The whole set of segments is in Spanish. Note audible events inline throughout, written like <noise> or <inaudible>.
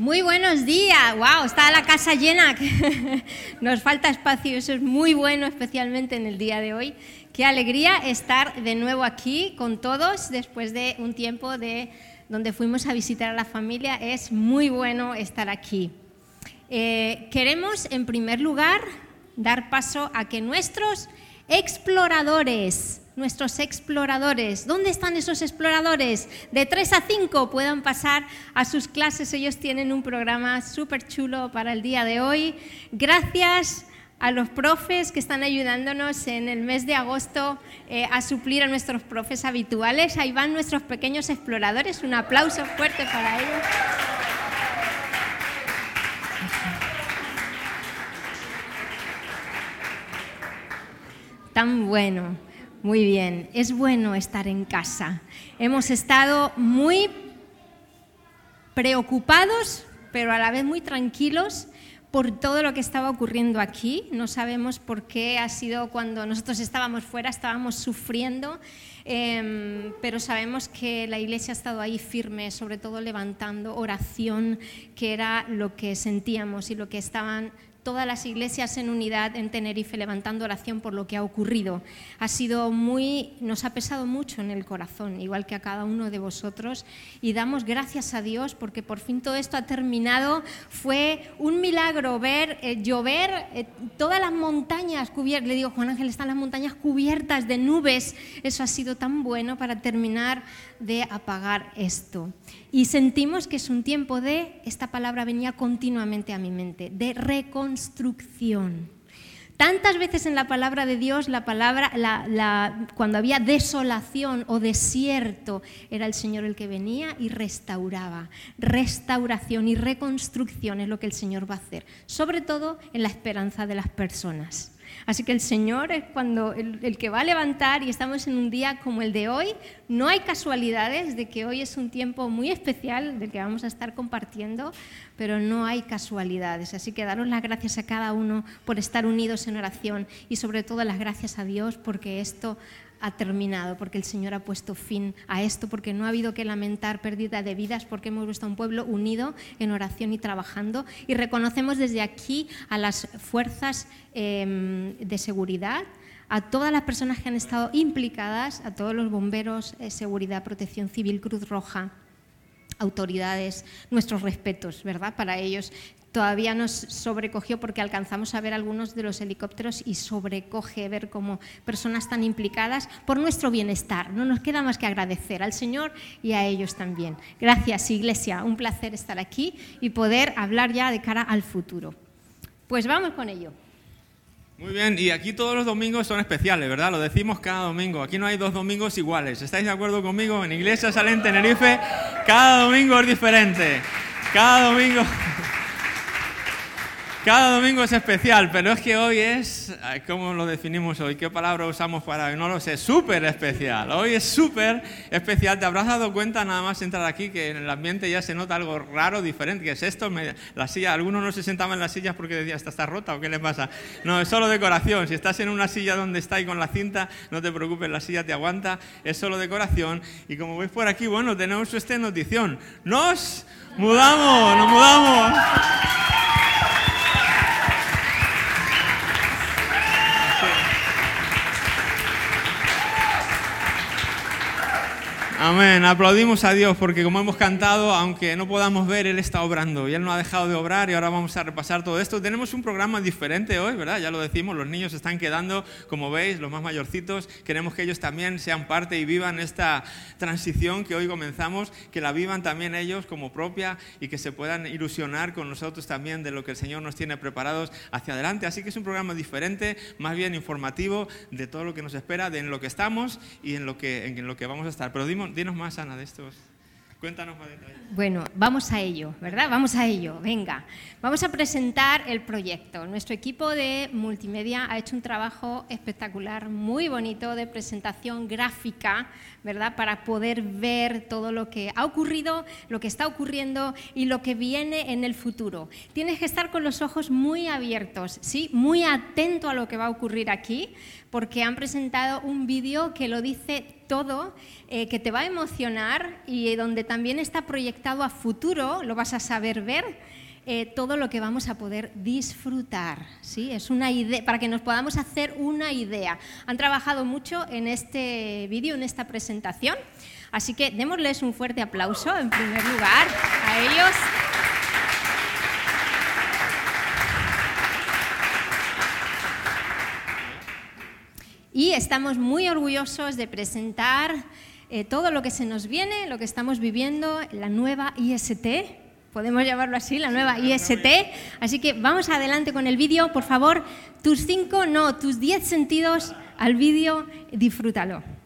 Muy buenos días, wow, está la casa llena. <laughs> Nos falta espacio, eso es muy bueno, especialmente en el día de hoy. Qué alegría estar de nuevo aquí con todos después de un tiempo de donde fuimos a visitar a la familia. Es muy bueno estar aquí. Eh, queremos, en primer lugar, dar paso a que nuestros exploradores nuestros exploradores. ¿Dónde están esos exploradores? De 3 a 5 puedan pasar a sus clases. Ellos tienen un programa súper chulo para el día de hoy. Gracias a los profes que están ayudándonos en el mes de agosto eh, a suplir a nuestros profes habituales. Ahí van nuestros pequeños exploradores. Un aplauso fuerte para ellos. Bueno. Muy bien, es bueno estar en casa. Hemos estado muy preocupados, pero a la vez muy tranquilos por todo lo que estaba ocurriendo aquí. No sabemos por qué ha sido cuando nosotros estábamos fuera, estábamos sufriendo, em, pero sabemos que la iglesia ha estado ahí firme, sobre todo levantando oración, que era lo que sentíamos y lo que estaban todas las iglesias en unidad en Tenerife levantando oración por lo que ha ocurrido. Ha sido muy, nos ha pesado mucho en el corazón, igual que a cada uno de vosotros, y damos gracias a Dios porque por fin todo esto ha terminado. Fue un milagro ver eh, llover eh, todas las montañas cubiertas. Le digo, Juan Ángel, están las montañas cubiertas de nubes. Eso ha sido tan bueno para terminar de apagar esto. Y sentimos que es un tiempo de, esta palabra venía continuamente a mi mente, de reconstrucción. Tantas veces en la palabra de Dios, la palabra, cuando había desolación o desierto, era el Señor el que venía y restauraba. Restauración y reconstrucción es lo que el Señor va a hacer, sobre todo en la esperanza de las personas. Así que el Señor es cuando el, que va a levantar y estamos en un día como el de hoy. No hay casualidades de que hoy es un tiempo muy especial del que vamos a estar compartiendo, pero no hay casualidades. Así que daros las gracias a cada uno por estar unidos en oración y sobre todo las gracias a Dios porque esto ha terminado, porque el Señor ha puesto fin a esto, porque no ha habido que lamentar pérdida de vidas, porque hemos visto a un pueblo unido en oración y trabajando. Y reconocemos desde aquí a las fuerzas em, de seguridad, a todas las personas que han estado implicadas, a todos los bomberos, eh, seguridad, protección civil, Cruz Roja, autoridades, nuestros respetos, ¿verdad? Para ellos todavía nos sobrecogió porque alcanzamos a ver algunos de los helicópteros y sobrecoge ver como personas tan implicadas por nuestro bienestar. No nos queda más que agradecer al Señor y a ellos también. Gracias, Iglesia. Un placer estar aquí y poder hablar ya de cara al futuro. Pues vamos con ello. Muy bien, y aquí todos los domingos son especiales, ¿verdad? Lo decimos cada domingo. Aquí no hay dos domingos iguales. ¿Estáis de acuerdo conmigo? En Iglesia Salen Tenerife, cada domingo es diferente. Cada domingo. <laughs> Cada domingo es especial, pero es que hoy es, ¿cómo lo definimos hoy? ¿Qué palabra usamos para No lo sé, súper especial. Hoy es súper especial. ¿Te habrás dado cuenta nada más entrar aquí que en el ambiente ya se nota algo raro, diferente? ¿Qué es esto? La silla, algunos no se sentaban en las sillas porque decían, ¿esta está rota o qué le pasa? No, es solo decoración. Si estás en una silla donde está y con la cinta, no te preocupes, la silla te aguanta. Es solo decoración. Y como veis por aquí, bueno, tenemos esta notición. Nos mudamos, nos mudamos. Amén. Aplaudimos a Dios porque como hemos cantado, aunque no podamos ver, Él está obrando y Él no ha dejado de obrar y ahora vamos a repasar todo esto. Tenemos un programa diferente hoy, ¿verdad? Ya lo decimos, los niños están quedando, como veis, los más mayorcitos. Queremos que ellos también sean parte y vivan esta transición que hoy comenzamos, que la vivan también ellos como propia y que se puedan ilusionar con nosotros también de lo que el Señor nos tiene preparados hacia adelante. Así que es un programa diferente, más bien informativo de todo lo que nos espera, de en lo que estamos y en lo que, en lo que vamos a estar. Pero dimos, dinos más, Ana, de estos. Cuéntanos más detalles. Bueno, vamos a ello, ¿verdad? Vamos a ello, venga. Vamos a presentar el proyecto. Nuestro equipo de multimedia ha hecho un trabajo espectacular, muy bonito de presentación gráfica, ¿verdad? Para poder ver todo lo que ha ocurrido, lo que está ocurriendo y lo que viene en el futuro. Tienes que estar con los ojos muy abiertos, ¿sí? Muy atento a lo que va a ocurrir aquí, porque han presentado un vídeo que lo dice todo, eh, que te va a emocionar y donde también está proyectado a futuro, lo vas a saber ver. Eh, todo lo que vamos a poder disfrutar. ¿sí? Es una idea, para que nos podamos hacer una idea. Han trabajado mucho en este vídeo, en esta presentación, así que démosles un fuerte aplauso en primer lugar a ellos. Y estamos muy orgullosos de presentar eh, todo lo que se nos viene, lo que estamos viviendo, la nueva IST, podemos llamarlo así, la nueva IST. Así que vamos adelante con el vídeo. Por favor, tus cinco, no, tus diez sentidos al vídeo, disfrútalo.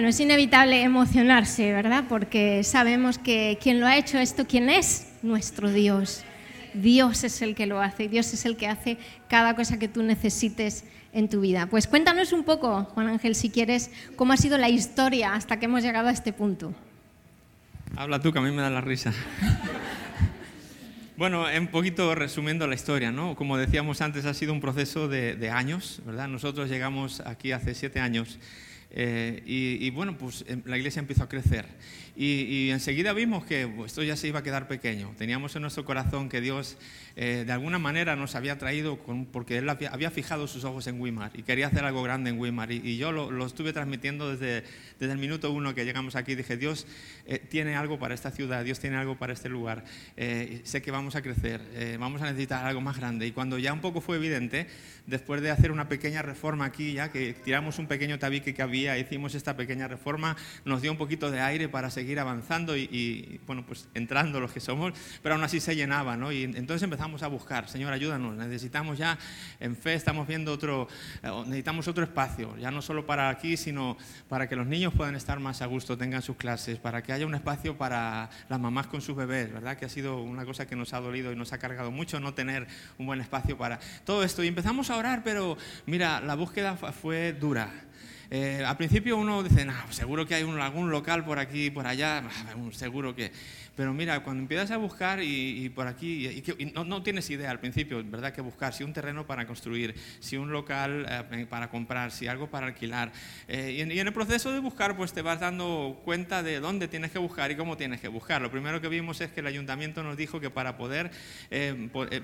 Bueno, es inevitable emocionarse, ¿verdad? Porque sabemos que quien lo ha hecho esto, ¿quién es? Nuestro Dios. Dios es el que lo hace, Dios es el que hace cada cosa que tú necesites en tu vida. Pues cuéntanos un poco, Juan Ángel, si quieres, cómo ha sido la historia hasta que hemos llegado a este punto. Habla tú, que a mí me da la risa. Bueno, un poquito resumiendo la historia, ¿no? Como decíamos antes, ha sido un proceso de, de años, ¿verdad? Nosotros llegamos aquí hace siete años eh, y, bueno, pues em, la iglesia empezó a crecer. Y, enseguida vimos que esto ya se iba a quedar pequeño. Teníamos en nuestro corazón que Dios eh, de alguna manera nos había traído, porque Él había, fijado sus ojos en Wimar y quería hacer algo grande en Wimar. Y, yo lo, estuve transmitiendo desde, desde el minuto uno que llegamos aquí. Dije, Dios eh, tiene algo para esta ciudad, Dios tiene algo para este lugar. sé que vamos a crecer, vamos a necesitar algo más grande. Y cuando ya un poco fue evidente, después de hacer una pequeña reforma aquí, ya que tiramos un pequeño tabique que había, hicimos esta pequeña reforma, nos dio un poquito de aire para seguir avanzando y, bueno, pues entrando los que somos, pero aún así se llenaba, ¿no? Y entonces empezamos a buscar, Señor, ayúdanos, necesitamos ya, en fe estamos viendo otro, eh, necesitamos otro espacio, ya no solo para aquí, sino para que los niños puedan estar más a gusto, tengan sus clases, para que haya un espacio para las mamás con sus bebés, ¿verdad? Que ha sido una cosa que nos ha dolido y nos ha cargado mucho no tener un buen espacio para todo esto. Y empezamos a orar, pero mira, la búsqueda fue dura. Eh, al principio uno dice, no, seguro que hay algún local por aquí, por allá, seguro que... Pero mira, cuando empiezas a buscar y, por aquí, y, no, tienes idea al principio, ¿verdad? Que buscar, si un terreno para construir, si un local eh, para comprar, si algo para alquilar. Eh, y, en, el proceso de buscar, pues te vas dando cuenta de dónde tienes que buscar y cómo tienes que buscar. Lo primero que vimos es que el ayuntamiento nos dijo que para poder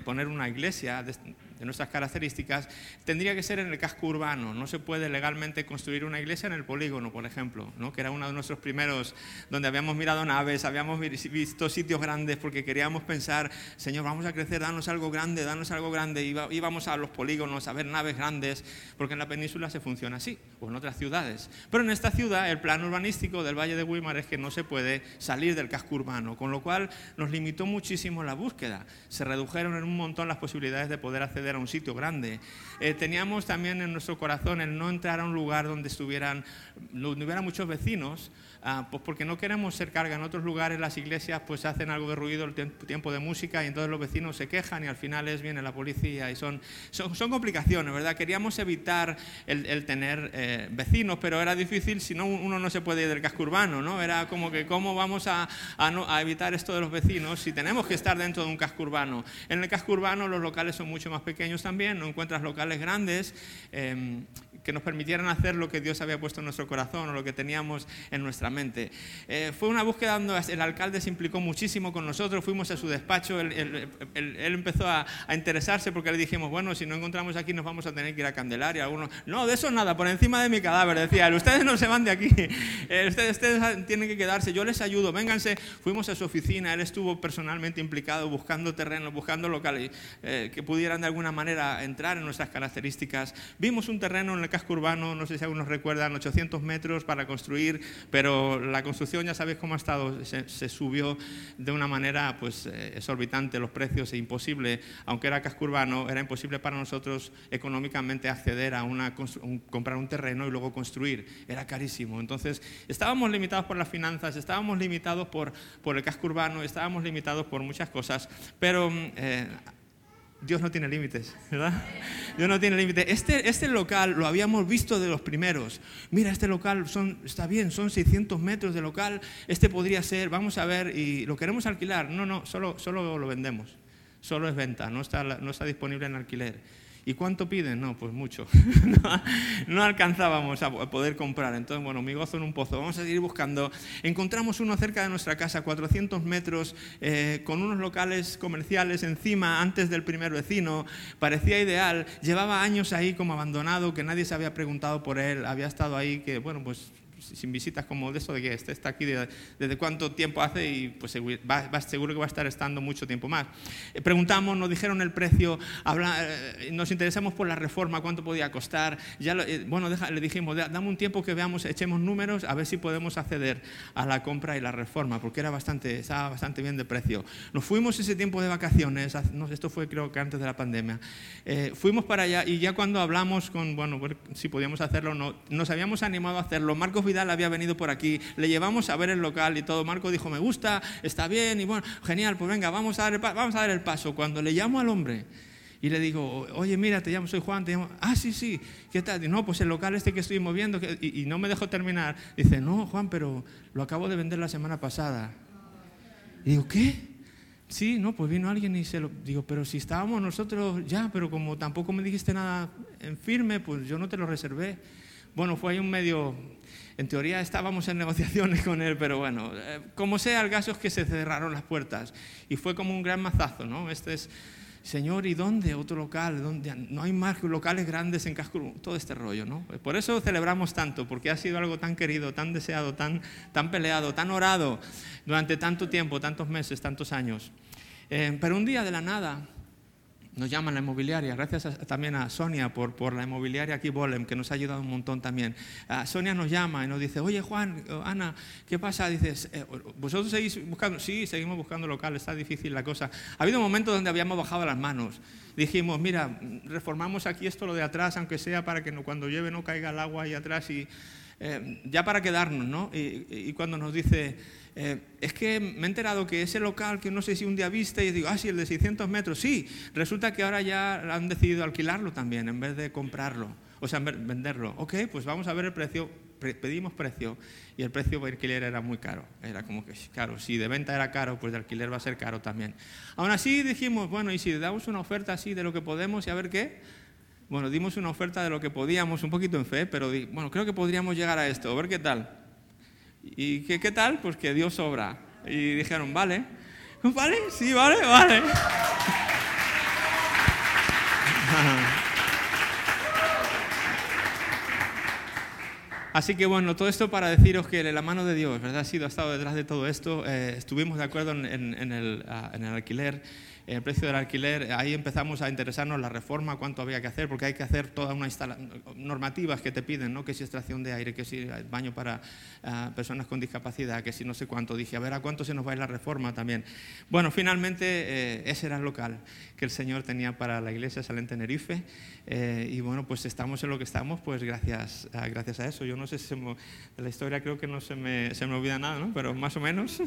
poner una iglesia de, de nuestras características, tendría que ser en el casco urbano. No se puede legalmente construir una iglesia en el polígono, por ejemplo, ¿no? que era uno de nuestros primeros, donde habíamos mirado naves, habíamos visto sitios grandes porque queríamos pensar, Señor, vamos a crecer, danos algo grande, danos algo grande. Y íbamos a los polígonos a ver naves grandes, porque en la península se funciona así, o en otras ciudades. Pero en esta ciudad, el plan urbanístico del Valle de Weimar es que no se puede salir del casco urbano, con lo cual nos limitó muchísimo la búsqueda. Se redujeron en un montón las posibilidades de poder acceder a un sitio grande. Eh, teníamos también en nuestro corazón el no entrar a un lugar donde estuvieran, no hubiera muchos vecinos, Ah, pues porque no queremos ser carga. En otros lugares las iglesias pues hacen algo de ruido, el tiempo de música y entonces los vecinos se quejan y al final es viene la policía y son, son, complicaciones, ¿verdad? Queríamos evitar el, tener eh, vecinos, pero era difícil si no uno no se puede ir del casco urbano, ¿no? Era como que cómo vamos a, a, evitar esto de los vecinos si tenemos que estar dentro de un casco urbano. En el casco urbano los locales son mucho más pequeños también, no encuentras locales grandes. Em, que nos permitieran hacer lo que Dios había puesto en nuestro corazón o lo que teníamos en nuestra mente. Eh, fue una búsqueda donde el alcalde se implicó muchísimo con nosotros, fuimos a su despacho, él, empezó a, interesarse porque le dijimos, bueno, si no encontramos aquí nos vamos a tener que ir a Candelaria. Algunos, no, de eso nada, por encima de mi cadáver, decía él, ustedes no se van de aquí, eh, ustedes, ustedes tienen que quedarse, yo les ayudo, vénganse. Fuimos a su oficina, él estuvo personalmente implicado buscando terrenos, buscando locales eh, que pudieran de alguna manera entrar en nuestras características. Vimos un terreno en el casco urbano, no sé si algunos recuerdan, 800 metros para construir, pero la construcción ya sabéis cómo ha estado, se, subió de una manera pues, eh, exorbitante los precios e imposible, aunque era casco urbano, era imposible para nosotros económicamente acceder a una, comprar un terreno y luego construir, era carísimo. Entonces estábamos limitados por las finanzas, estábamos limitados por, por el casco urbano, estábamos limitados por muchas cosas, pero... Eh, Dios no tiene límites, ¿verdad? Dios no tiene límites. Este, este local lo habíamos visto de los primeros. Mira, este local son, está bien, son 600 metros de local. Este podría ser, vamos a ver, y lo queremos alquilar. No, no, solo, solo lo vendemos. Solo es venta, no está, no está disponible en alquiler. ¿Y cuánto piden? No, pues mucho. <laughs> no, alcanzábamos a poder comprar. Entonces, bueno, mi gozo en un pozo. Vamos a seguir buscando. Encontramos uno cerca de nuestra casa, 400 metros, eh, con unos locales comerciales encima, antes del primer vecino. Parecía ideal. Llevaba años ahí como abandonado, que nadie se había preguntado por él. Había estado ahí, que, bueno, pues sin visitas como de eso, de que este está aquí desde cuánto tiempo hace y pues va, seguro que va a estar estando mucho tiempo más. Eh, preguntamos, nos dijeron el precio, eh, nos interesamos por la reforma, cuánto podía costar. Ya eh, bueno, le dijimos, dame un tiempo que veamos, echemos números a ver si podemos acceder a la compra y la reforma, porque era bastante, estaba bastante bien de precio. Nos fuimos ese tiempo de vacaciones, esto fue creo que antes de la pandemia. fuimos para allá y ya cuando hablamos con, bueno, si podíamos hacerlo no, nos habíamos animado a hacerlo. Marcos Vidal había venido por aquí, le llevamos a ver el local y todo. Marco dijo, me gusta, está bien, y bueno, genial, pues venga, vamos a dar el, vamos a dar el paso. Cuando le llamo al hombre y le digo, oye, mira, te llamo, soy Juan, te llamo, ah, sí, sí, ¿qué tal? no, pues el local este que estoy moviendo, y, y no me dejó terminar. Dice, no, Juan, pero lo acabo de vender la semana pasada. Y digo, ¿qué? Sí, no, pues vino alguien y se lo digo, pero si estábamos nosotros ya, pero como tampoco me dijiste nada en firme, pues yo no te lo reservé. Bueno, fue ahí un medio en teoría estábamos en negociaciones <laughs> con él, pero bueno, eh, como sea, el caso es que se cerraron las puertas y fue como un gran mazazo, ¿no? Este es, Señor, ¿y dónde otro local? ¿Dónde? No hay más locales grandes en Casco, todo este rollo, ¿no? Por eso celebramos tanto, porque ha sido algo tan querido, tan deseado, tan, tan peleado, tan orado durante tanto tiempo, tantos meses, tantos años. Eh, pero un día de la nada, nos llaman la inmobiliaria. Gracias también a Sonia por, por la inmobiliaria aquí, Bolem, que nos ha ayudado un montón también. Ah, Sonia nos llama y nos dice, oye Juan, eh, Ana, ¿qué pasa? Dices, eh, ¿vosotros seguís buscando? Sí, seguimos buscando local, está difícil la cosa. Ha habido momentos donde habíamos bajado las manos. Dijimos, mira, reformamos aquí esto, lo de atrás, aunque sea para que no, cuando llueve no caiga el agua ahí atrás y eh, ya para quedarnos, ¿no? y cuando nos dice eh, es que me he enterado que ese local que no sé si un día viste y digo, ah, sí, el de 600 metros, sí, resulta que ahora ya han decidido alquilarlo también en vez de comprarlo. o sea, venderlo. Ok, pues vamos a ver el precio, pedimos precio y el precio de alquiler era muy caro. Era como que, claro, si de venta era caro, pues de alquiler va a ser caro también. Aún así dijimos, bueno, y si damos una oferta así de lo que podemos y a ver qué. Bueno, dimos una oferta de lo que podíamos, un poquito en fe, pero bueno, creo que podríamos llegar a esto, a ver qué tal. ¿Y qué, qué tal? Pues que Dios obra. Y dijeron, vale. <laughs> ¿Vale? Sí, vale, vale. <laughs> Así que bueno, todo esto para deciros que la mano de Dios, ¿verdad? Ha sido, ha estado detrás de todo esto. Eh, estuvimos de acuerdo en, el, ah, en el alquiler el precio del alquiler, ahí empezamos a interesarnos la reforma, cuánto había que hacer, porque hay que hacer toda una normativas que te piden, ¿no? que si extracción de aire, que si baño para ah, personas con discapacidad, que si no sé cuánto. Dije, a ver, ¿a cuánto se nos va a ir la reforma también? Bueno, finalmente eh, ese era el local que el Señor tenía para la iglesia Salén Tenerife. Eh, y bueno, pues estamos en lo que estamos, pues gracias, a, gracias a eso. Yo no sé si de la historia creo que no se me, se me olvida nada, ¿no? pero más o menos.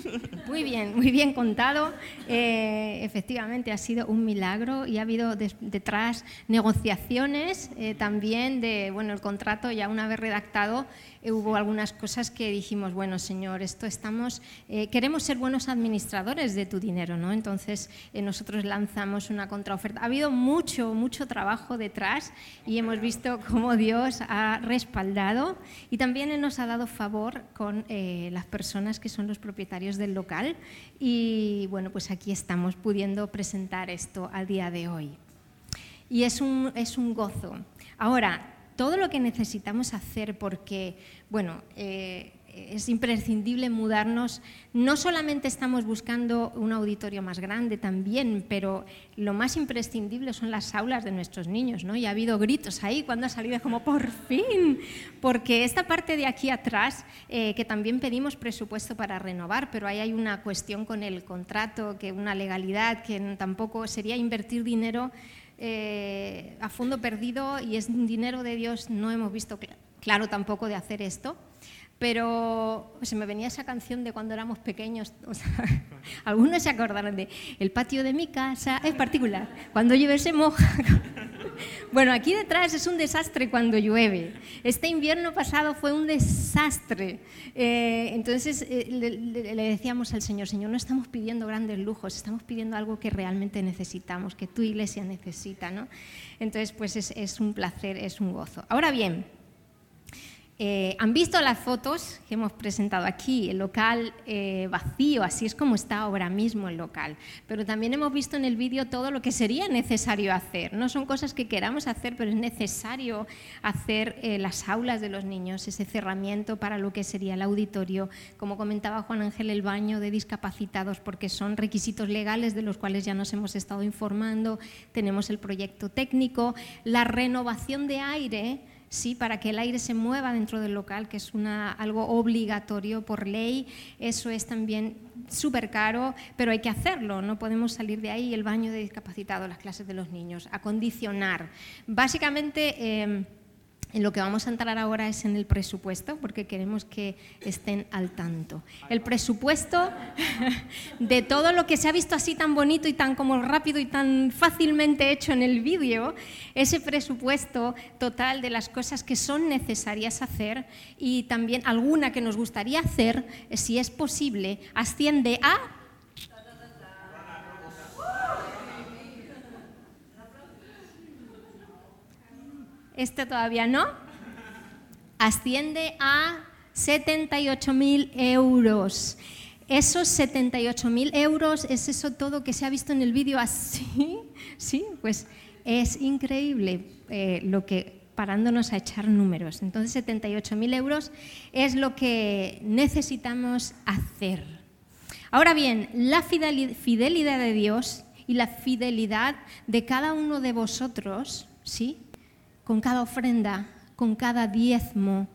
Muy bien, muy bien contado. Eh, efectivamente ha sido un milagro y ha habido detrás negociaciones eh, también de, bueno, el contrato ya una vez redactado eh, hubo algunas cosas que dijimos, bueno, Señor, esto estamos, eh, queremos ser buenos administradores de tu dinero, ¿no? Entonces nosotros lanzamos una contraoferta. Ha habido mucho, mucho trabajo detrás y hemos visto cómo Dios ha respaldado y también nos ha dado favor con las personas que son los propietarios del local y bueno, pues aquí estamos pudiendo presentar esto al día de hoy. Y es un, es un gozo. Ahora, todo lo que necesitamos hacer porque, bueno, eh, es imprescindible mudarnos. No solamente estamos buscando un auditorio más grande también, pero lo más imprescindible son las aulas de nuestros niños, ¿no? Y ha habido gritos ahí cuando ha salido como por fin, porque esta parte de aquí atrás, eh, que también pedimos presupuesto para renovar, pero ahí hay una cuestión con el contrato, que una legalidad, que tampoco sería invertir dinero eh, a fondo perdido y es dinero de Dios, no hemos visto claro tampoco de hacer esto pero se me venía esa canción de cuando éramos pequeños. <laughs> algunos se acordaron de el patio de mi casa es particular. Cuando llueve se moja. <laughs> bueno, aquí detrás es un desastre cuando llueve. Este invierno pasado fue un desastre. Eh, entonces eh, le, decíamos al Señor, Señor, no estamos pidiendo grandes lujos, estamos pidiendo algo que realmente necesitamos, que tu iglesia necesita. ¿no? Entonces, pues es, es un placer, es un gozo. Ahora bien, eh, han visto las fotos que hemos presentado aquí, el local eh, vacío, así es como está ahora mismo el local. Pero también hemos visto en el vídeo todo lo que sería necesario hacer. No son cosas que queramos hacer, pero es necesario hacer eh, las aulas de los niños, ese cerramiento para lo que sería el auditorio. Como comentaba Juan Ángel, el baño de discapacitados, porque son requisitos legales de los cuales ya nos hemos estado informando. Tenemos el proyecto técnico, la renovación de aire sí, para que el aire se mueva dentro del local, que es una, algo obligatorio por ley. Eso es también súper caro, pero hay que hacerlo, no podemos salir de ahí. El baño de discapacitados, las clases de los niños, acondicionar. Básicamente... Em, en lo que vamos a entrar ahora es en el presupuesto, porque queremos que estén al tanto. El presupuesto de todo lo que se ha visto así tan bonito y tan como rápido y tan fácilmente hecho en el vídeo, ese presupuesto total de las cosas que son necesarias hacer y también alguna que nos gustaría hacer, si es posible, asciende a este todavía no, asciende a 78.000 euros. Esos 78.000 euros es eso todo que se ha visto en el vídeo así, <laughs> sí, pues es increíble eh, lo que parándonos a echar números. Entonces 78.000 euros es lo que necesitamos hacer. Ahora bien, la fidelidad de Dios y la fidelidad de cada uno de vosotros, ¿sí? Con cada ofrenda, con cada diezmo.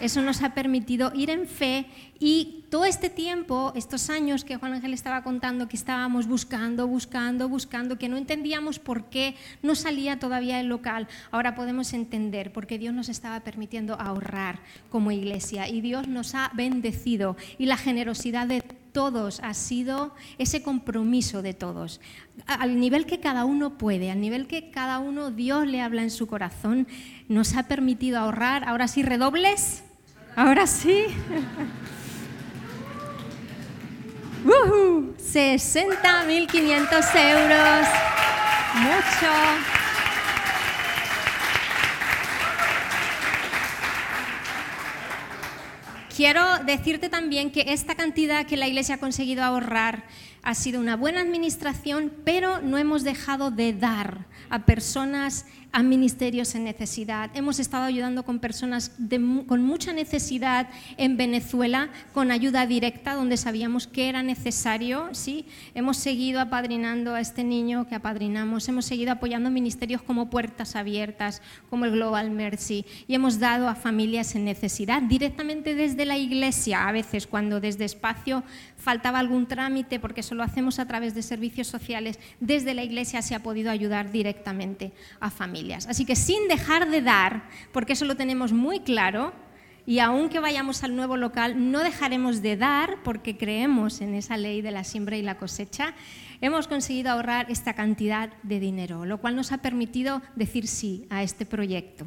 Eso nos ha permitido ir en fe y todo este tiempo, estos años que Juan Ángel estaba contando, que estábamos buscando, buscando, buscando, que no entendíamos por qué no salía todavía el local, ahora podemos entender porque Dios nos estaba permitiendo ahorrar como iglesia y Dios nos ha bendecido y la generosidad de todos, ha sido ese compromiso de todos. Al nivel que cada uno puede, al nivel que cada uno Dios le habla en su corazón, nos ha permitido ahorrar. Ahora sí, redobles. Ahora sí. <laughs> uh 60.500 euros. Mucho. Quiero decirte también que esta cantidad que la Iglesia ha conseguido ahorrar ha sido una buena administración, pero no hemos dejado de dar a personas a ministerios en necesidad. Hemos estado ayudando con personas con mucha necesidad en Venezuela, con ayuda directa, donde sabíamos que era necesario. ¿sí? Hemos seguido apadrinando a este niño que apadrinamos, hemos seguido apoyando ministerios como Puertas Abiertas, como el Global Mercy, y hemos dado a familias en necesidad directamente desde la iglesia, a veces cuando desde espacio faltaba algún trámite, porque eso lo hacemos a través de servicios sociales, desde la iglesia se ha podido ayudar directamente a familias. Así que sin dejar de dar, porque eso lo tenemos muy claro, y aunque vayamos al nuevo local, no dejaremos de dar porque creemos en esa ley de la siembra y la cosecha. Hemos conseguido ahorrar esta cantidad de dinero, lo cual nos ha permitido decir sí a este proyecto.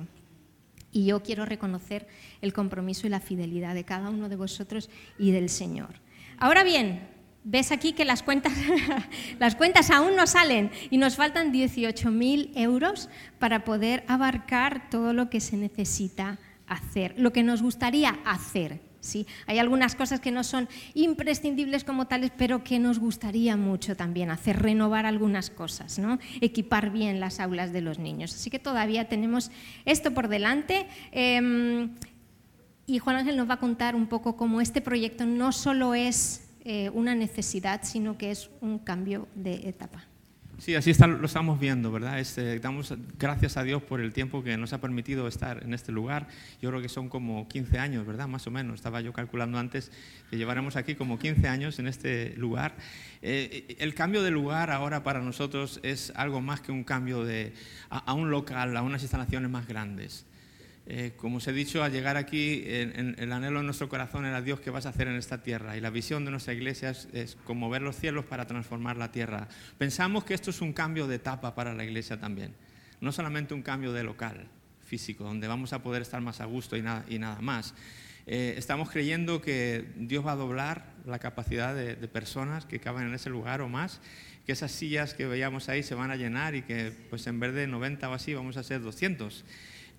Y yo quiero reconocer el compromiso y la fidelidad de cada uno de vosotros y del Señor. Ahora bien, ves aquí que las cuentas, <laughs> las cuentas aún no salen y nos faltan 18.000 euros para poder abarcar todo lo que se necesita hacer, lo que nos gustaría hacer. ¿sí? Hay algunas cosas que no son imprescindibles como tales, pero que nos gustaría mucho también hacer, renovar algunas cosas, ¿no? equipar bien las aulas de los niños. Así que todavía tenemos esto por delante. Em, y Juan Ángel nos va a contar un poco cómo este proyecto no solo es eh, una necesidad, sino que es un cambio de etapa. Sí, así está, lo estamos viendo, ¿verdad? Este, damos gracias a Dios por el tiempo que nos ha permitido estar en este lugar. Yo creo que son como 15 años, ¿verdad? Más o menos. Estaba yo calculando antes que llevaremos aquí como 15 años en este lugar. Eh, el cambio de lugar ahora para nosotros es algo más que un cambio de, a un local, a unas instalaciones más grandes. Eh, como os he dicho, al llegar aquí, el anhelo en nuestro corazón era Dios, ¿qué vas a hacer en esta tierra? Y la visión de nuestra iglesia es, es como ver los cielos para transformar la tierra. Pensamos que esto es un cambio de etapa para la iglesia también, no solamente un cambio de local físico, donde vamos a poder estar más a gusto y nada, más. Eh, estamos creyendo que Dios va a doblar la capacidad de, de, personas que caben en ese lugar o más, que esas sillas que veíamos ahí se van a llenar y que pues en vez de 90 o así vamos a ser 200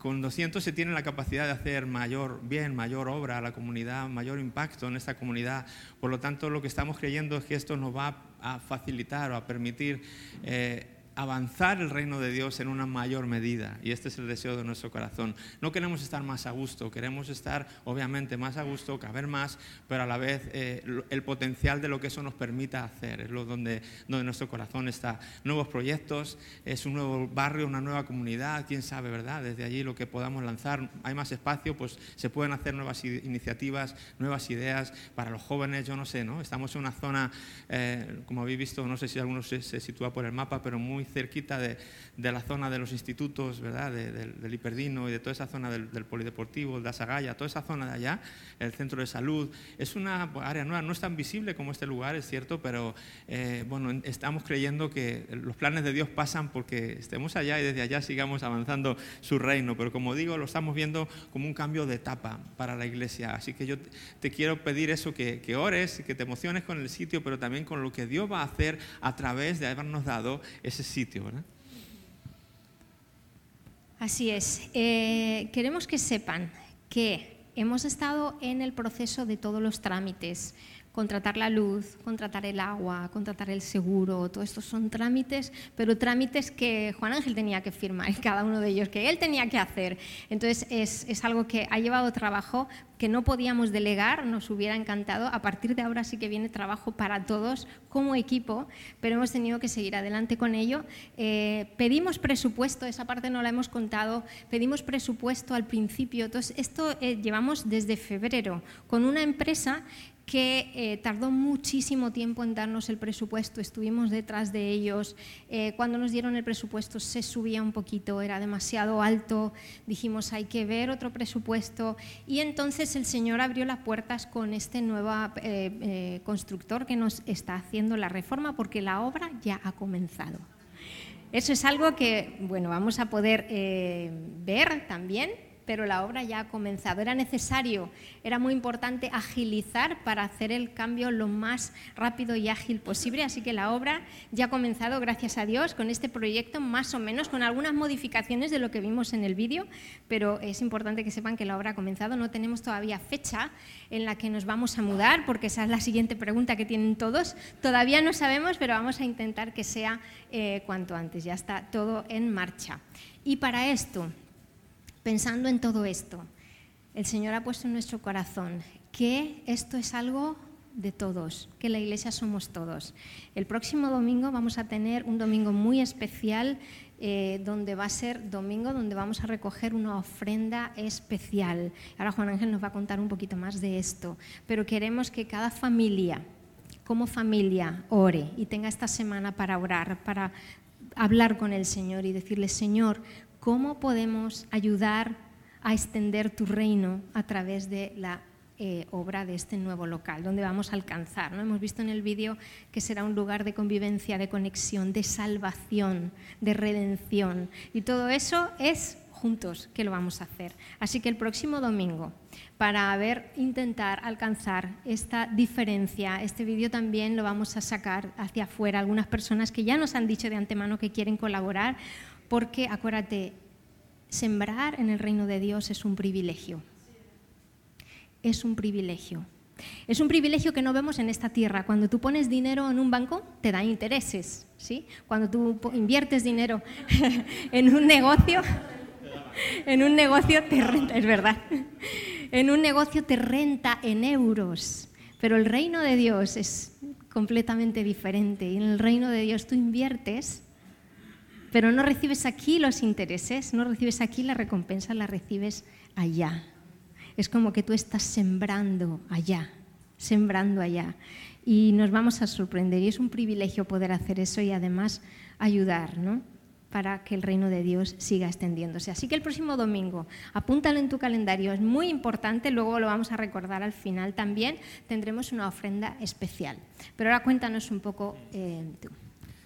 con 200 se tiene la capacidad de hacer mayor bien, mayor obra a la comunidad, mayor impacto en esta comunidad. Por lo tanto, lo que estamos creyendo es que esto nos va a facilitar o a permitir eh, avanzar el reino de Dios en una mayor medida. Y este es el deseo de nuestro corazón. No queremos estar más a gusto, queremos estar obviamente más a gusto, caber más, pero a la vez eh, el potencial de lo que eso nos permita hacer. Es lo donde, donde nuestro corazón está. Nuevos proyectos, es un nuevo barrio, una nueva comunidad, quién sabe, ¿verdad? Desde allí lo que podamos lanzar, hay más espacio, pues se pueden hacer nuevas iniciativas, nuevas ideas para los jóvenes, yo no sé, ¿no? Estamos en una zona, eh, como habéis visto, no sé si alguno se, se sitúa por el mapa, pero muy cerquita de, la zona de los institutos, ¿verdad? del Hiperdino y de toda esa zona del, Polideportivo, de Asagaya, toda esa zona de allá, el centro de salud. Es una área nueva, no es tan visible como este lugar, es cierto, pero eh, bueno, estamos creyendo que los planes de Dios pasan porque estemos allá y desde allá sigamos avanzando su reino. Pero como digo, lo estamos viendo como un cambio de etapa para la iglesia. Así que yo te quiero pedir eso, que, que ores, que te emociones con el sitio, pero también con lo que Dios va a hacer a través de habernos dado ese sitio. Así es. Eh, queremos que sepan que hemos estado en el proceso de todos los trámites contratar la luz, contratar el agua, contratar el seguro, todo esto son trámites, pero trámites que Juan Ángel tenía que firmar, cada uno de ellos, que él tenía que hacer. Entonces es, es algo que ha llevado trabajo, que no podíamos delegar, nos hubiera encantado. A partir de ahora sí que viene trabajo para todos como equipo, pero hemos tenido que seguir adelante con ello. Eh, pedimos presupuesto, esa parte no la hemos contado, pedimos presupuesto al principio. Entonces, esto eh, llevamos desde febrero con una empresa que eh, tardó muchísimo tiempo en darnos el presupuesto, estuvimos detrás de ellos. Eh, cuando nos dieron el presupuesto se subía un poquito, era demasiado alto, dijimos hay que ver otro presupuesto y entonces el Señor abrió las puertas con este nuevo eh, constructor que nos está haciendo la reforma porque la obra ya ha comenzado. Eso es algo que, bueno, vamos a poder ver también pero la obra ya ha comenzado. Era necesario, era muy importante agilizar para hacer el cambio lo más rápido y ágil posible, así que la obra ya ha comenzado, gracias a Dios, con este proyecto, más o menos, con algunas modificaciones de lo que vimos en el vídeo, pero es importante que sepan que la obra ha comenzado. No tenemos todavía fecha en la que nos vamos a mudar, porque esa es la siguiente pregunta que tienen todos. Todavía no sabemos, pero vamos a intentar que sea eh, cuanto antes. Ya está todo en marcha. Y para esto, pensando en todo esto, el Señor ha puesto en nuestro corazón que esto es algo de todos, que la iglesia somos todos. El próximo domingo vamos a tener un domingo muy especial eh, donde va a ser domingo, donde vamos a recoger una ofrenda especial. Ahora Juan Ángel nos va a contar un poquito más de esto, pero queremos que cada familia, como familia, ore y tenga esta semana para orar, para hablar con el Señor y decirle, Señor, cómo podemos ayudar a extender tu reino a través de la eh, obra de este nuevo local, donde vamos a alcanzar. ¿no? Hemos visto en el vídeo que será un lugar de convivencia, de conexión, de salvación, de redención. Y todo eso es juntos que lo vamos a hacer. Así que el próximo domingo, para ver, intentar alcanzar esta diferencia, este vídeo también lo vamos a sacar hacia afuera. Algunas personas que ya nos han dicho de antemano que quieren colaborar porque acuérdate, sembrar en el reino de Dios es un privilegio. Es un privilegio. Es un privilegio que no vemos en esta tierra. Cuando tú pones dinero en un banco, te da intereses. ¿sí? Cuando tú inviertes dinero <laughs> en un negocio, <laughs> en un negocio te renta, es verdad. <laughs> En un negocio te renta en euros. Pero el reino de Dios es completamente diferente. Y en el reino de Dios tú inviertes pero no recibes aquí los intereses, no recibes aquí la recompensa, la recibes allá. Es como que tú estás sembrando allá, sembrando allá. Y nos vamos a sorprender y es un privilegio poder hacer eso y además ayudar, ¿no? para que el reino de Dios siga extendiéndose. Así que el próximo domingo, apúntalo en tu calendario, es muy importante, luego lo vamos a recordar al final también, tendremos una ofrenda especial. Pero ahora cuéntanos un poco eh, tú.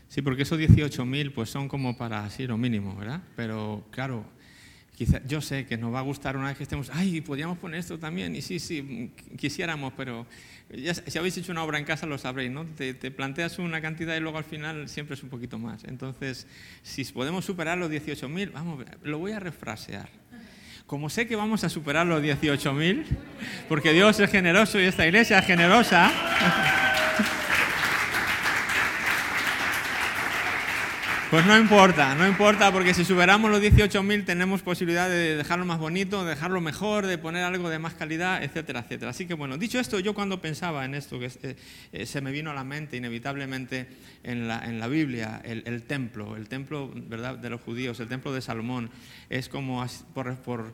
Sí, porque esos 18.000 pues son como para así lo mínimo, ¿verdad? Pero claro, quizá, yo sé que nos va a gustar una vez que estemos, ay, podríamos poner esto también, y sí, sí, quisiéramos, pero ya, si habéis hecho una obra en casa lo sabréis, ¿no? Te, te, planteas una cantidad y luego al final siempre es un poquito más. Entonces, si podemos superar los 18.000, vamos, lo voy a refrasear. Como sé que vamos a superar los 18.000, porque Dios es generoso y esta iglesia es generosa, Pues no importa, no importa, porque si superamos los 18.000 tenemos posibilidad de dejarlo más bonito, de dejarlo mejor, de poner algo de más calidad, etcétera, etcétera. Así que bueno, dicho esto, yo cuando pensaba en esto, que eh, eh, se me vino a la mente inevitablemente en la, en la Biblia, el, templo, el templo ¿verdad? de los judíos, el templo de Salomón, es como por, por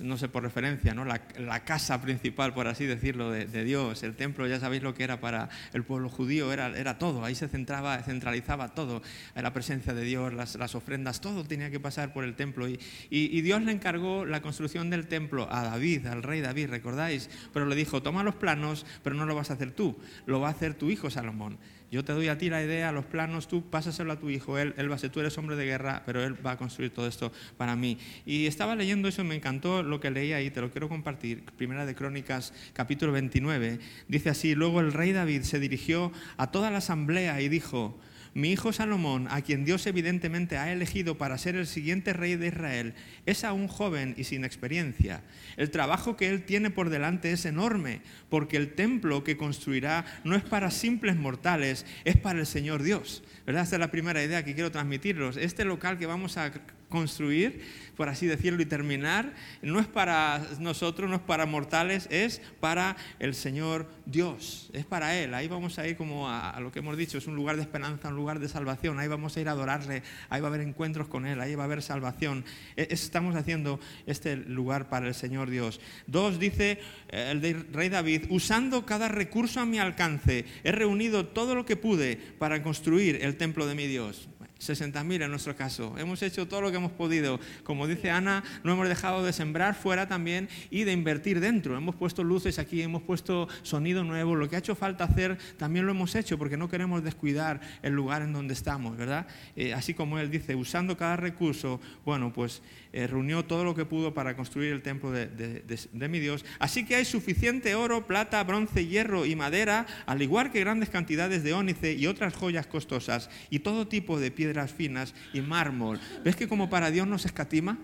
no sé, por referencia, ¿no? la, casa principal, por así decirlo, de, Dios. El templo, ya sabéis lo que era para el pueblo judío, era, era todo, ahí se centraba, centralizaba todo, la presencia de Dios, las, las ofrendas, todo tenía que pasar por el templo. Y, y, Dios le encargó la construcción del templo a David, al rey David, ¿recordáis? Pero le dijo, toma los planos, pero no lo vas a hacer tú, lo va a hacer tu hijo Salomón. Yo te doy a ti la idea, los planos, tú pásaselo a tu hijo, él, él va a ser, tú eres hombre de guerra, pero él va a construir todo esto para mí. Y estaba leyendo eso me encantó lo que leí ahí, te lo quiero compartir. Primera de Crónicas, capítulo 29, dice así, luego el rey David se dirigió a toda la asamblea y dijo, mi hijo Salomón, a quien Dios evidentemente ha elegido para ser el siguiente rey de Israel, es aún joven y sin experiencia. El trabajo que él tiene por delante es enorme, porque el templo que construirá no es para simples mortales, es para el Señor Dios. ¿Verdad? Esta es la primera idea que quiero transmitirlos. Este local que vamos a construir por así decirlo, y terminar, no es para nosotros, no es para mortales, es para el Señor Dios, es para Él. Ahí vamos a ir como a, lo que hemos dicho, es un lugar de esperanza, un lugar de salvación, ahí vamos a ir a adorarle, ahí va a haber encuentros con Él, ahí va a haber salvación. E, estamos haciendo este lugar para el Señor Dios. Dos, dice eh, el rey David, usando cada recurso a mi alcance, he reunido todo lo que pude para construir el templo de mi Dios. 60.000 en nuestro caso. Hemos hecho todo lo que hemos podido. Como dice Ana, no hemos dejado de sembrar fuera también y de invertir dentro. Hemos puesto luces aquí, hemos puesto sonido nuevo. Lo que ha hecho falta hacer también lo hemos hecho porque no queremos descuidar el lugar en donde estamos, ¿verdad? Eh, así como él dice, usando cada recurso, bueno, pues eh, reunió todo lo que pudo para construir el templo de, de mi Dios. Así que hay suficiente oro, plata, bronce, hierro y madera, al igual que grandes cantidades de ónice y otras joyas costosas y todo tipo de piedras finas y mármol. ¿Ves que como para Dios nos escatima?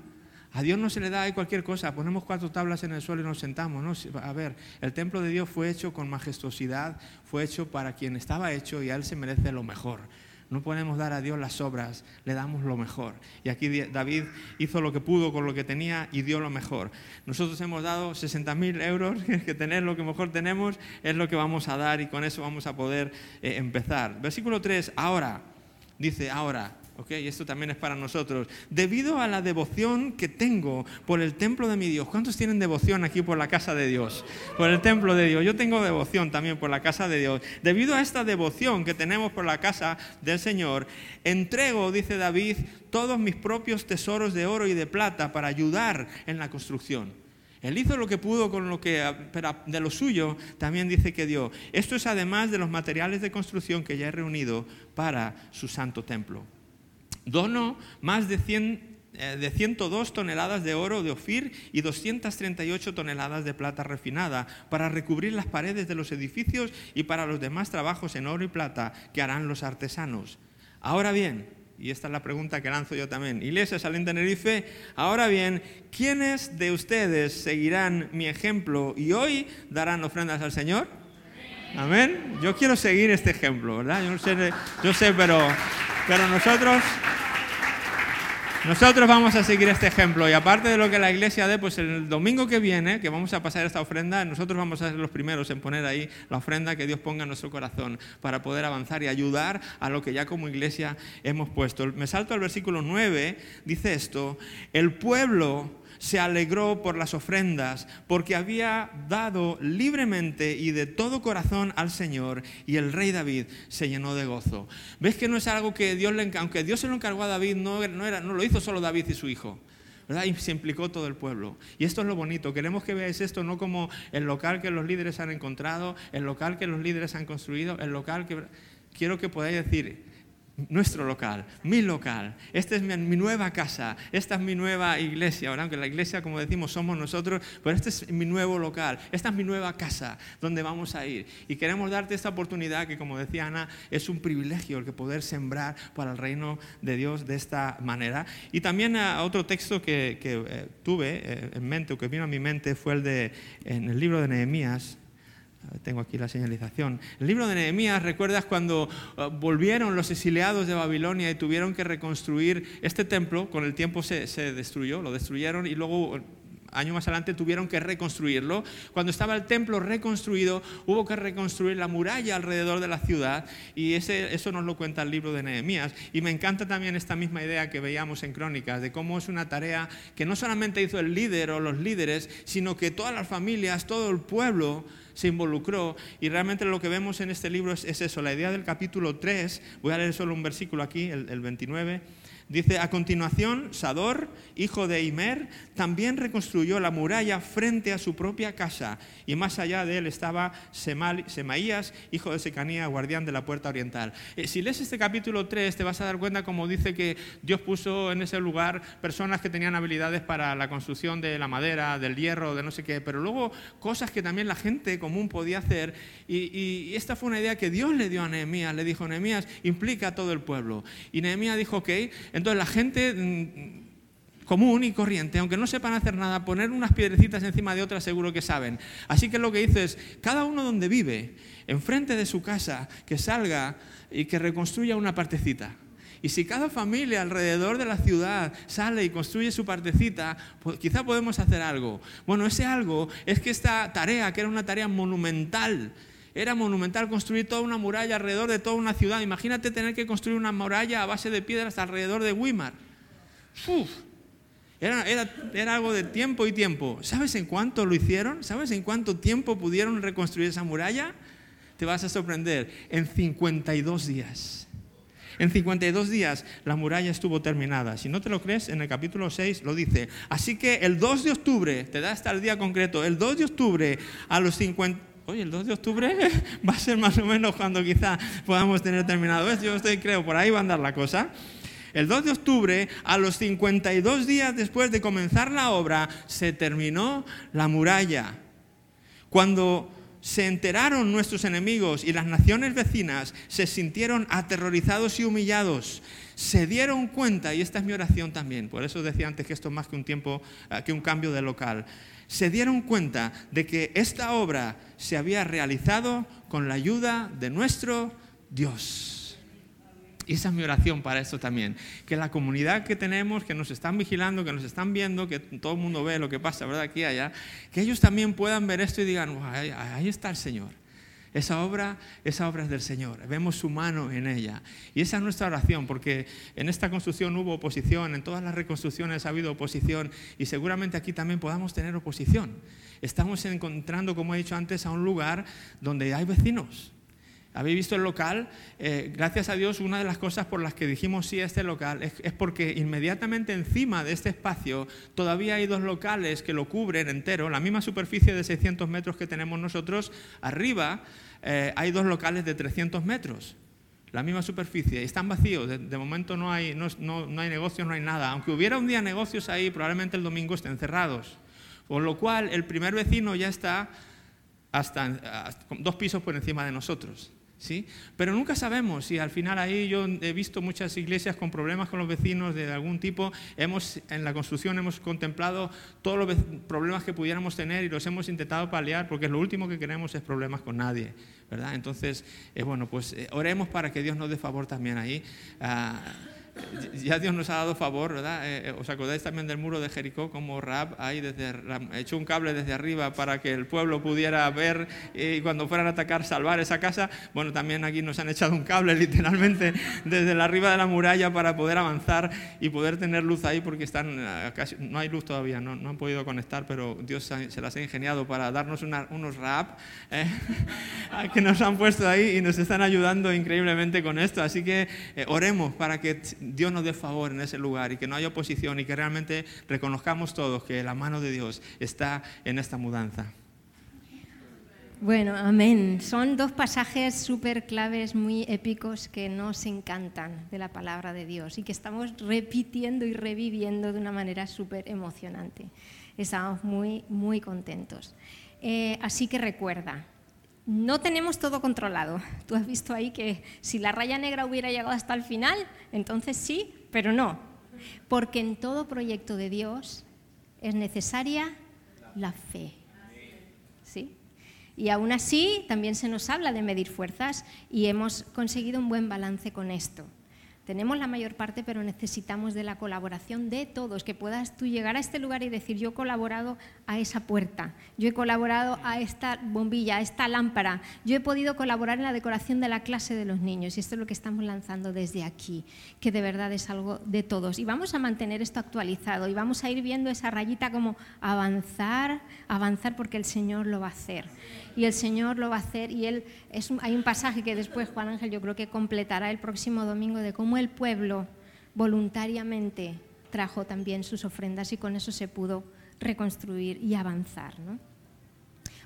A Dios no se le da ahí cualquier cosa, ponemos cuatro tablas en el suelo y nos sentamos. ¿no? A ver, el templo de Dios fue hecho con majestuosidad, fue hecho para quien estaba hecho y a Él se merece lo mejor. No podemos dar a Dios las obras, le damos lo mejor. Y aquí David hizo lo que pudo con lo que tenía y dio lo mejor. Nosotros hemos dado 60 mil euros, <laughs> que tener lo que mejor tenemos es lo que vamos a dar y con eso vamos a poder eh, empezar. Versículo 3, ahora dice ahora, ¿ok? Y esto también es para nosotros. Debido a la devoción que tengo por el templo de mi Dios. ¿Cuántos tienen devoción aquí por la casa de Dios? Por el templo de Dios. Yo tengo devoción también por la casa de Dios. Debido a esta devoción que tenemos por la casa del Señor, entrego, dice David, todos mis propios tesoros de oro y de plata para ayudar en la construcción. Él hizo lo que pudo con lo que, de lo suyo también dice que dio. Esto es además de los materiales de construcción que ya he reunido para su santo templo. Dono más de, 100, eh, de 102 toneladas de oro de Ofir y 238 toneladas de plata refinada para recubrir las paredes de los edificios y para los demás trabajos en oro y plata que harán los artesanos. Ahora bien, y esta es la pregunta que lanzo yo también. Iglesia Salén Tenerife, ahora bien, ¿quiénes de ustedes seguirán mi ejemplo y hoy darán ofrendas al Señor? Amén. Yo quiero seguir este ejemplo, ¿verdad? Yo, no sé, yo sé, pero, pero nosotros nosotros vamos a seguir este ejemplo y aparte de lo que la iglesia dé, pues el domingo que viene, que vamos a pasar esta ofrenda, nosotros vamos a ser los primeros en poner ahí la ofrenda que Dios ponga en nuestro corazón para poder avanzar y ayudar a lo que ya como iglesia hemos puesto. Me salto al versículo 9, dice esto, el pueblo se alegró por las ofrendas, porque había dado libremente y de todo corazón al Señor, y el rey David se llenó de gozo. ¿Ves que no es algo que Dios le aunque Dios se lo encargó a David, no, no, era, no lo hizo solo David y su hijo? ¿verdad? Y se implicó todo el pueblo. Y esto es lo bonito. Queremos que veáis esto no como el local que los líderes han encontrado, el local que los líderes han construido, el local que... Quiero que podáis decir, nuestro local, mi local, esta es mi, nueva casa, esta es mi nueva iglesia, aunque la iglesia, como decimos, somos nosotros, pero este es mi nuevo local, esta es mi nueva casa donde vamos a ir. Y queremos darte esta oportunidad que, como decía Ana, es un privilegio el que poder sembrar para el reino de Dios de esta manera. Y también a ah, otro texto que, eh, tuve eh, en mente, o que vino a mi mente, fue el de en el libro de Nehemías, tengo aquí la señalización. El libro de Nehemías, ¿recuerdas cuando uh, volvieron los exiliados de Babilonia y tuvieron que reconstruir este templo? Con el tiempo se, se destruyó, lo destruyeron y luego año más adelante tuvieron que reconstruirlo. Cuando estaba el templo reconstruido, hubo que reconstruir la muralla alrededor de la ciudad y ese, eso nos lo cuenta el libro de Nehemías. Y me encanta también esta misma idea que veíamos en Crónicas, de cómo es una tarea que no solamente hizo el líder o los líderes, sino que todas las familias, todo el pueblo se involucró. Y realmente lo que vemos en este libro es, eso, la idea del capítulo 3, voy a leer solo un versículo aquí, el, el 29, Dice, a continuación, Sador, hijo de Imer, también reconstruyó la muralla frente a su propia casa, y más allá de él estaba Semaías, hijo de Secanía, guardián de la puerta oriental. Eh, si lees este capítulo 3, te vas a dar cuenta como dice que Dios puso en ese lugar personas que tenían habilidades para la construcción de la madera, del hierro, de no sé qué, pero luego cosas que también la gente común podía hacer, y, esta fue una idea que Dios le dio a Nehemías, le dijo, Nehemías, implica a todo el pueblo. Y Nehemías dijo, ok, entonces la gente mm, común y corriente, aunque no sepan hacer nada, poner unas piedrecitas encima de otras seguro que saben. Así que lo que dice es, cada uno donde vive, enfrente de su casa, que salga y que reconstruya una partecita. Y si cada familia alrededor de la ciudad sale y construye su partecita, pues quizá podemos hacer algo. Bueno, ese algo es que esta tarea, que era una tarea monumental, era monumental construir toda una muralla alrededor de toda una ciudad. Imagínate tener que construir una muralla a base de piedras alrededor de Weimar. Era, era, algo de tiempo y tiempo. ¿Sabes en cuánto lo hicieron? ¿Sabes en cuánto tiempo pudieron reconstruir esa muralla? Te vas a sorprender. En 52 días. En 52 días la muralla estuvo terminada. Si no te lo crees, en el capítulo 6 lo dice. Así que el 2 de octubre, te da hasta el día concreto, el 2 de octubre a los 50 Oye, el 2 de octubre <laughs> va a ser más o menos cuando quizá podamos tener terminado esto. Yo estoy, creo, por ahí va a andar la cosa. El 2 de octubre, a los 52 días después de comenzar la obra, se terminó la muralla. Cuando se enteraron nuestros enemigos y las naciones vecinas se sintieron aterrorizados y humillados. Se dieron cuenta, y esta es mi oración también, por eso decía antes que esto es más que un tiempo, eh, que un cambio de local. Se dieron cuenta de que esta obra se había realizado con la ayuda de nuestro Dios. Y esa es mi oración para esto también. Que la comunidad que tenemos, que nos están vigilando, que nos están viendo, que todo el mundo ve lo que pasa, ¿verdad? Aquí y allá, que ellos también puedan ver esto y digan, ahí, está el Señor. Esa obra, esa obra es del Señor. Vemos su mano en ella. Y esa es nuestra oración, porque en esta construcción hubo oposición, en todas las reconstrucciones ha habido oposición, y seguramente aquí también podamos tener oposición. Estamos encontrando, como he dicho antes, a un lugar donde hay vecinos, habéis visto el local, eh, gracias a Dios una de las cosas por las que dijimos sí a este local es, porque inmediatamente encima de este espacio todavía hay dos locales que lo cubren entero, la misma superficie de 600 metros que tenemos nosotros, arriba eh, hay dos locales de 300 metros, la misma superficie, y están vacíos, de, momento no hay, no, no hay negocios, no hay nada, aunque hubiera un día negocios ahí, probablemente el domingo estén cerrados, por lo cual el primer vecino ya está hasta dos pisos por encima de nosotros. ¿Sí? Pero nunca sabemos si al final ahí yo he visto muchas iglesias con problemas con los vecinos de algún tipo. Hemos, en la construcción hemos contemplado todos los problemas que pudiéramos tener y los hemos intentado paliar porque lo último que queremos es problemas con nadie, ¿verdad? Entonces, eh, bueno, pues eh, oremos para que Dios nos dé favor también ahí. Ah, ya Dios nos ha dado favor, ¿verdad? Eh, eh, ¿Os acordáis también del muro de Jericó? Como Rab ahí desde, echó un cable desde arriba para que el pueblo pudiera ver y cuando fueran a atacar salvar esa casa. Bueno, también aquí nos han echado un cable <laughs> literalmente desde la arriba de la muralla para poder avanzar y poder tener luz ahí porque están eh, casi, no hay luz todavía, no, han podido conectar, pero Dios se las ha ingeniado para darnos unos Rab <laughs> que nos han puesto ahí y nos están ayudando increíblemente con esto. Así que oremos para que Dios nos dé favor en ese lugar y que no haya oposición y que realmente reconozcamos todos que la mano de Dios está en esta mudanza. Bueno, amén. Son dos pasajes súper claves, muy épicos, que nos encantan de la palabra de Dios y que estamos repitiendo y reviviendo de una manera súper emocionante. Estamos muy, muy contentos. Eh, así que recuerda, no tenemos todo controlado. Tú has visto ahí que si la raya negra hubiera llegado hasta el final, entonces sí, pero no. Porque en todo proyecto de Dios es necesaria la fe. ¿Sí? Y aún así también se nos habla de medir fuerzas y hemos conseguido un buen balance con esto. Tenemos la mayor parte, pero necesitamos de la colaboración de todos, que puedas tú llegar a este lugar y decir, yo he colaborado a esa puerta, yo he colaborado a esta bombilla, a esta lámpara, yo he podido colaborar en la decoración de la clase de los niños. Y esto es lo que estamos lanzando desde aquí, que de verdad es algo de todos. Y vamos a mantener esto actualizado y vamos a ir viendo esa rayita como avanzar, avanzar porque el Señor lo va a hacer y el Señor lo va a hacer. Y él, es hay un pasaje que después Juan Ángel yo creo que completará el próximo domingo de cómo el pueblo voluntariamente trajo también sus ofrendas y con eso se pudo reconstruir y avanzar.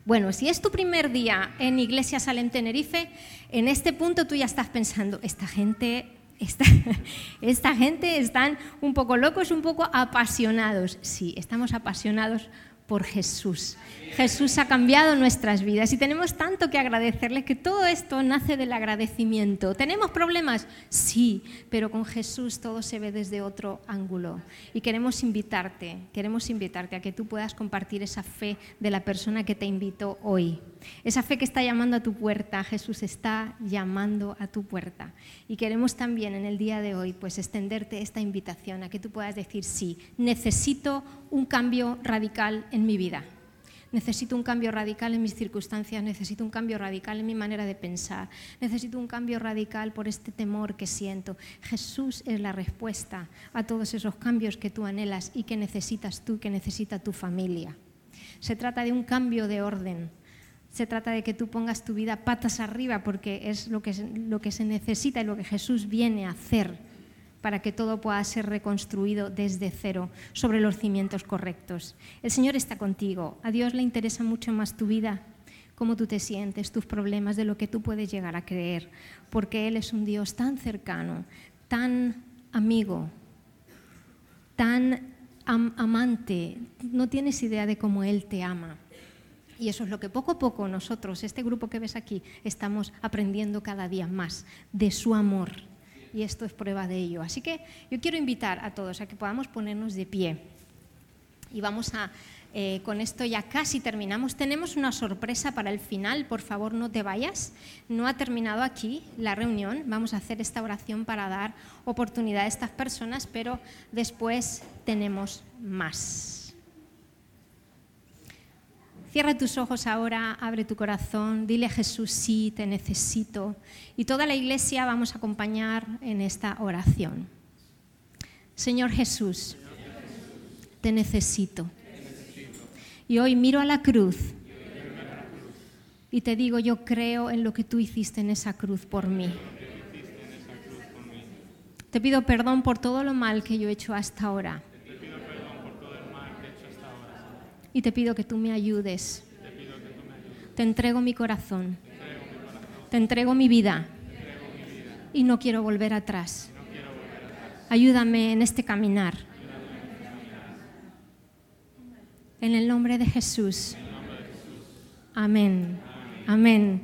Bueno, si es tu primer día en Iglesia Salem Tenerife, en este punto tú ya estás pensando, esta gente, esta, <laughs> esta gente están un poco locos, un poco apasionados. Sí, estamos apasionados por Jesús. Jesús ha cambiado nuestras vidas y tenemos tanto que agradecerle que todo esto nace del agradecimiento. ¿Tenemos problemas? Sí, pero con Jesús todo se ve desde otro ángulo. Y queremos invitarte, queremos invitarte a que tú puedas compartir esa fe de la persona que te invitó hoy. Esa fe que está llamando a tu puerta, Jesús está llamando a tu puerta. Y queremos también en el día de hoy pues extenderte esta invitación a que tú puedas decir sí, necesito un cambio radical en mi vida. Necesito un cambio radical en mis circunstancias, necesito un cambio radical en mi manera de pensar, necesito un cambio radical por este temor que siento. Jesús es la respuesta a todos esos cambios que tú anhelas y que necesitas tú, que necesita tu familia. Se trata de un cambio de orden. Se trata de que tú pongas tu vida patas arriba porque es lo que, lo que se necesita y lo que Jesús viene a hacer para que todo pueda ser reconstruido desde cero sobre los cimientos correctos. El Señor está contigo. A Dios le interesa mucho más tu vida, cómo tú te sientes, tus problemas, de lo que tú puedes llegar a creer, porque Él es un Dios tan cercano, tan amigo, tan amante. No tienes idea de cómo Él te ama. Y eso es lo que poco a poco nosotros, este grupo que ves aquí, estamos aprendiendo cada día más de su amor y esto es prueba de ello. Así que yo quiero invitar a todos a que podamos ponernos de pie y vamos a, eh, con esto ya casi terminamos. Tenemos una sorpresa para el final, por favor no te vayas. No ha terminado aquí la reunión, vamos a hacer esta oración para dar oportunidad a estas personas, pero después tenemos más. Cierra tus ojos ahora, abre tu corazón, dile a Jesús, sí, te necesito. Y toda la iglesia vamos a acompañar en esta oración. Señor Jesús, te necesito. Y hoy miro a la cruz y te digo, yo creo en lo que tú hiciste en esa cruz por mí. Te pido perdón por todo lo mal que yo he hecho hasta ahora y te pido que tú me ayudes. Te entrego mi corazón. Te entrego mi vida. Y no quiero volver atrás. Ayúdame en este caminar. En el nombre de Jesús. Amén. Amén.